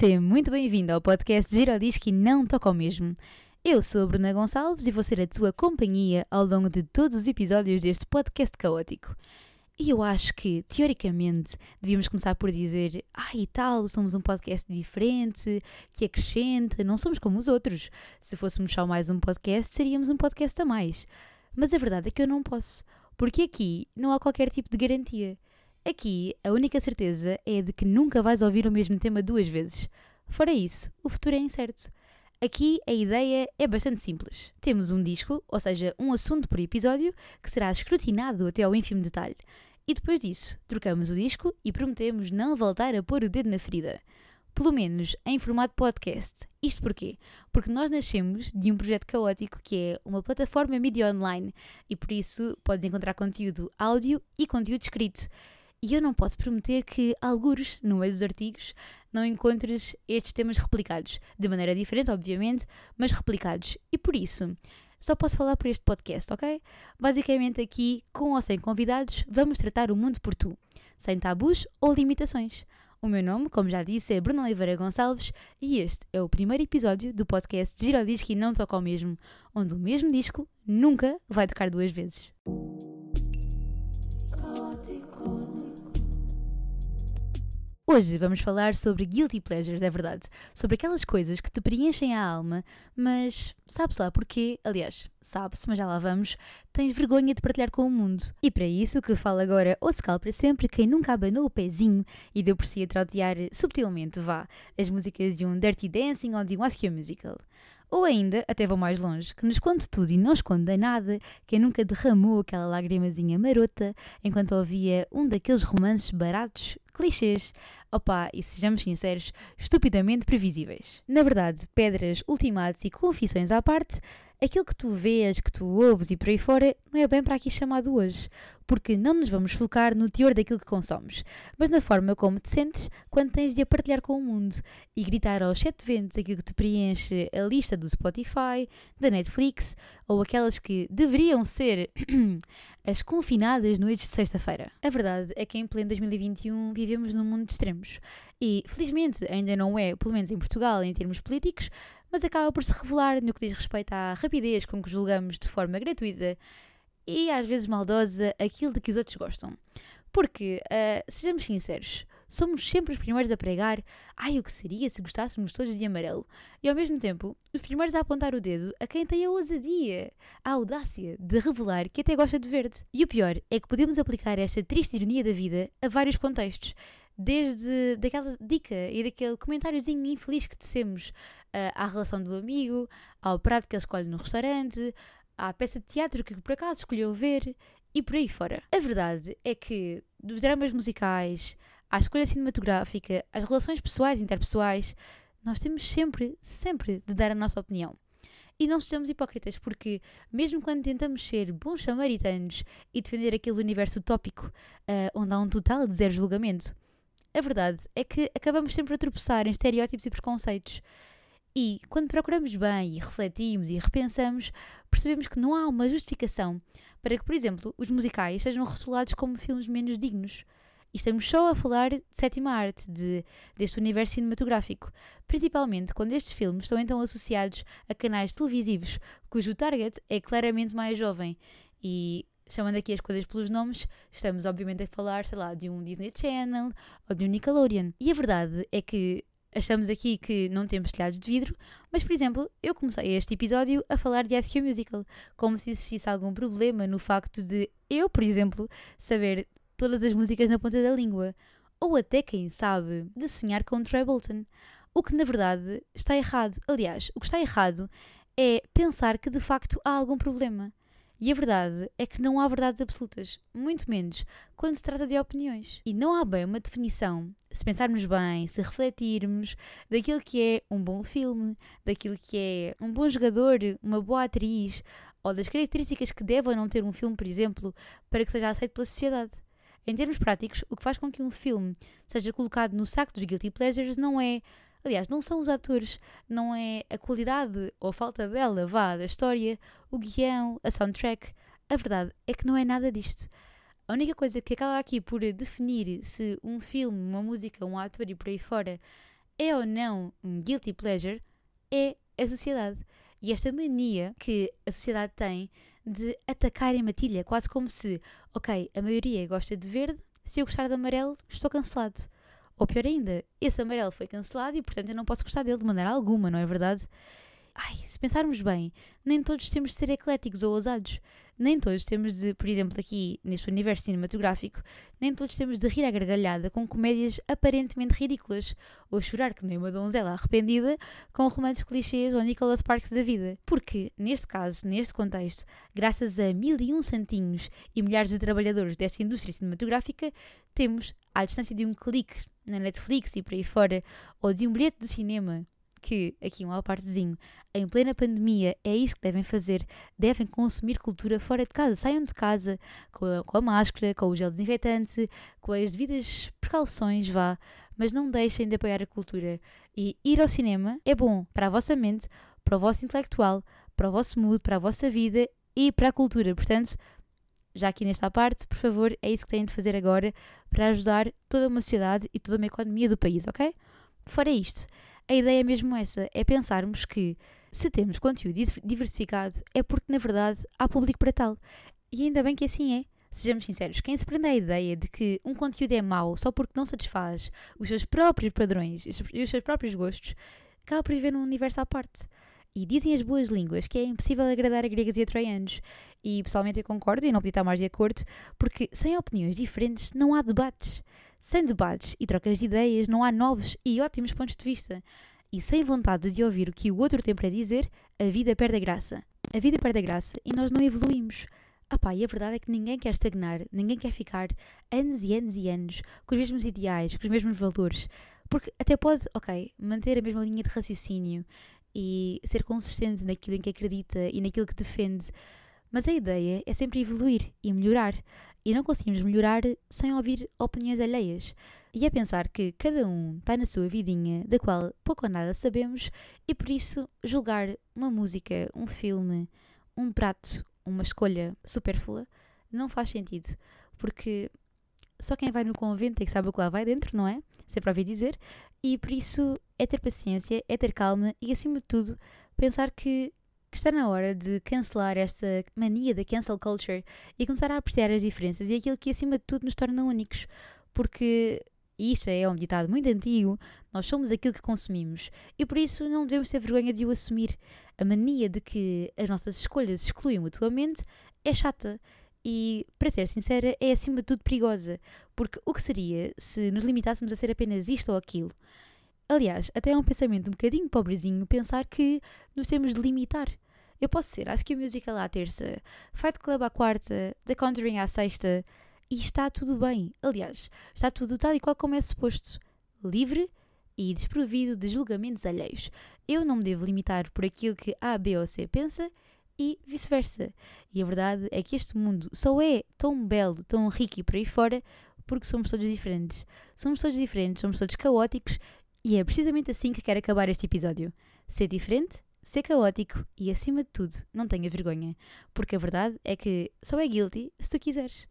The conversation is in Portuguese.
Seja muito bem-vindo ao podcast Giraldisc e Não Toca ao Mesmo. Eu sou a Bruna Gonçalves e vou ser a tua companhia ao longo de todos os episódios deste podcast caótico. E eu acho que, teoricamente, devíamos começar por dizer: ah, e tal, somos um podcast diferente, que acrescenta, não somos como os outros. Se fôssemos só mais um podcast, seríamos um podcast a mais. Mas a verdade é que eu não posso, porque aqui não há qualquer tipo de garantia. Aqui, a única certeza é de que nunca vais ouvir o mesmo tema duas vezes. Fora isso, o futuro é incerto. Aqui a ideia é bastante simples. Temos um disco, ou seja, um assunto por episódio, que será escrutinado até ao ínfimo detalhe. E depois disso, trocamos o disco e prometemos não voltar a pôr o dedo na ferida. Pelo menos em formato podcast. Isto porquê? Porque nós nascemos de um projeto caótico que é uma plataforma mídia online e por isso podes encontrar conteúdo áudio e conteúdo escrito. E eu não posso prometer que, algures, no meio dos artigos, não encontres estes temas replicados. De maneira diferente, obviamente, mas replicados. E por isso, só posso falar por este podcast, ok? Basicamente, aqui, com ou sem convidados, vamos tratar o mundo por tu, sem tabus ou limitações. O meu nome, como já disse, é Bruno Oliveira Gonçalves e este é o primeiro episódio do podcast Gira o Disco e Não Toca ao Mesmo, onde o mesmo disco nunca vai tocar duas vezes. Hoje vamos falar sobre guilty pleasures, é verdade. Sobre aquelas coisas que te preenchem a alma, mas sabe-se lá porquê? Aliás, sabe-se, mas já lá vamos. Tens vergonha de partilhar com o mundo. E para isso, que fala agora ou se para sempre quem nunca abanou o pezinho e deu por si a trautear subtilmente, vá, as músicas de um Dirty Dancing ou de um Ask You Musical. Ou ainda, até vou mais longe, que nos conte tudo e não esconda nada, quem nunca derramou aquela lagrimazinha marota enquanto ouvia um daqueles romances baratos, clichês, opá, e sejamos sinceros, estupidamente previsíveis. Na verdade, pedras, ultimatos e confissões à parte, aquilo que tu vês, que tu ouves e por aí fora, não é bem para aqui chamado hoje, porque não nos vamos focar no teor daquilo que consomes, mas na forma como te sentes quando tens de a partilhar com o mundo e gritar aos sete ventos aquilo que te preenche a lista do Spotify, da Netflix ou aquelas que deveriam ser as confinadas noites de sexta-feira. A verdade é que em pleno 2021 vivemos num mundo de extremos e, felizmente, ainda não é, pelo menos em Portugal, em termos políticos, mas acaba por se revelar no que diz respeito à rapidez com que julgamos de forma gratuita e às vezes maldosa aquilo de que os outros gostam. Porque, uh, sejamos sinceros, somos sempre os primeiros a pregar ai, o que seria se gostássemos todos de amarelo? E ao mesmo tempo, os primeiros a apontar o dedo a quem tem a ousadia, a audácia de revelar que até gosta de verde. E o pior é que podemos aplicar esta triste ironia da vida a vários contextos desde daquela dica e daquele comentáriozinho infeliz que tecemos uh, à relação do amigo, ao prato que ele escolhe no restaurante, à peça de teatro que por acaso escolheu ver e por aí fora. A verdade é que dos dramas musicais à escolha cinematográfica, às relações pessoais e interpessoais, nós temos sempre, sempre de dar a nossa opinião. E não sejamos hipócritas, porque mesmo quando tentamos ser bons samaritanos e defender aquele universo utópico uh, onde há um total de zero julgamento, a verdade é que acabamos sempre a tropeçar em estereótipos e preconceitos. E quando procuramos bem e refletimos e repensamos, percebemos que não há uma justificação para que, por exemplo, os musicais sejam rotulados como filmes menos dignos. E estamos só a falar de sétima arte, de, deste universo cinematográfico, principalmente quando estes filmes estão então associados a canais televisivos cujo target é claramente mais jovem. E chamando aqui as coisas pelos nomes, estamos obviamente a falar, sei lá, de um Disney Channel ou de um Nickelodeon. E a verdade é que achamos aqui que não temos telhados de vidro, mas, por exemplo, eu comecei este episódio a falar de SQ Musical, como se existisse algum problema no facto de eu, por exemplo, saber todas as músicas na ponta da língua, ou até, quem sabe, de sonhar com Troy Bolton. O que na verdade está errado. Aliás, o que está errado é pensar que de facto há algum problema. E a verdade é que não há verdades absolutas, muito menos quando se trata de opiniões. E não há bem uma definição, se pensarmos bem, se refletirmos, daquilo que é um bom filme, daquilo que é um bom jogador, uma boa atriz, ou das características que deve ou não ter um filme, por exemplo, para que seja aceito pela sociedade. Em termos práticos, o que faz com que um filme seja colocado no saco dos guilty pleasures não é Aliás, não são os atores, não é a qualidade ou a falta dela, vá, da história, o guião, a soundtrack. A verdade é que não é nada disto. A única coisa que acaba aqui por definir se um filme, uma música, um ator e por aí fora é ou não um guilty pleasure é a sociedade. E esta mania que a sociedade tem de atacar em matilha, quase como se, ok, a maioria gosta de verde, se eu gostar de amarelo, estou cancelado. Ou pior ainda, esse amarelo foi cancelado e portanto eu não posso gostar dele de maneira alguma, não é verdade? Ai, se pensarmos bem, nem todos temos de ser ecléticos ou ousados. Nem todos temos de, por exemplo, aqui neste universo cinematográfico, nem todos temos de rir à gargalhada com comédias aparentemente ridículas, ou chorar que nem uma donzela arrependida com romances clichês ou Nicholas Sparks da vida. Porque, neste caso, neste contexto, graças a mil e um santinhos e milhares de trabalhadores desta indústria cinematográfica, temos, à distância de um clique na Netflix e por aí fora, ou de um bilhete de cinema, que, aqui um partezinho, em plena pandemia é isso que devem fazer, devem consumir cultura fora de casa, saiam de casa com a, com a máscara, com o gel desinfetante, com as devidas precauções, vá, mas não deixem de apoiar a cultura. E ir ao cinema é bom para a vossa mente, para o vosso intelectual, para o vosso mood, para a vossa vida e para a cultura. Portanto, já aqui nesta parte, por favor, é isso que têm de fazer agora para ajudar toda uma sociedade e toda uma economia do país, ok? Fora isto, a ideia é mesmo essa, é pensarmos que se temos conteúdo diversificado é porque na verdade há público para tal. E ainda bem que assim é. Sejamos sinceros, quem se prende à ideia de que um conteúdo é mau só porque não satisfaz os seus próprios padrões e os seus próprios gostos, acaba por viver num universo à parte. E dizem as boas línguas que é impossível agradar a gregas e a troianos. E pessoalmente eu concordo e não podia estar mais de acordo, porque sem opiniões diferentes não há debates. Sem debates e trocas de ideias, não há novos e ótimos pontos de vista. E sem vontade de ouvir o que o outro tem para dizer, a vida perde a graça. A vida perde a graça e nós não evoluímos. Ah pá, e a verdade é que ninguém quer estagnar, ninguém quer ficar anos e anos e anos com os mesmos ideais, com os mesmos valores. Porque até pode, ok, manter a mesma linha de raciocínio e ser consistente naquilo em que acredita e naquilo que defende, mas a ideia é sempre evoluir e melhorar. E não conseguimos melhorar sem ouvir opiniões alheias. E é pensar que cada um está na sua vidinha, da qual pouco ou nada sabemos, e por isso julgar uma música, um filme, um prato, uma escolha supérflua não faz sentido. Porque só quem vai no convento é que sabe o que lá vai dentro, não é? Sempre ouvi dizer. E por isso é ter paciência, é ter calma e, acima de tudo, pensar que que está na hora de cancelar esta mania da cancel culture e começar a apreciar as diferenças e aquilo que acima de tudo nos torna únicos. Porque isto é um ditado muito antigo, nós somos aquilo que consumimos e por isso não devemos ter vergonha de o assumir. A mania de que as nossas escolhas excluem mutuamente é chata e, para ser sincera, é acima de tudo perigosa, porque o que seria se nos limitássemos a ser apenas isto ou aquilo? Aliás, até é um pensamento um bocadinho pobrezinho pensar que nos temos de limitar. Eu posso ser, acho que o musical à terça, Fight Club à quarta, The Conjuring à sexta, e está tudo bem. Aliás, está tudo tal e qual como é suposto. Livre e desprovido de julgamentos alheios. Eu não me devo limitar por aquilo que A, B ou C pensa e vice-versa. E a verdade é que este mundo só é tão belo, tão rico e por aí fora porque somos todos diferentes. Somos todos diferentes, somos todos caóticos e é precisamente assim que quero acabar este episódio. Ser diferente, ser caótico e, acima de tudo, não tenha vergonha. Porque a verdade é que só é guilty se tu quiseres.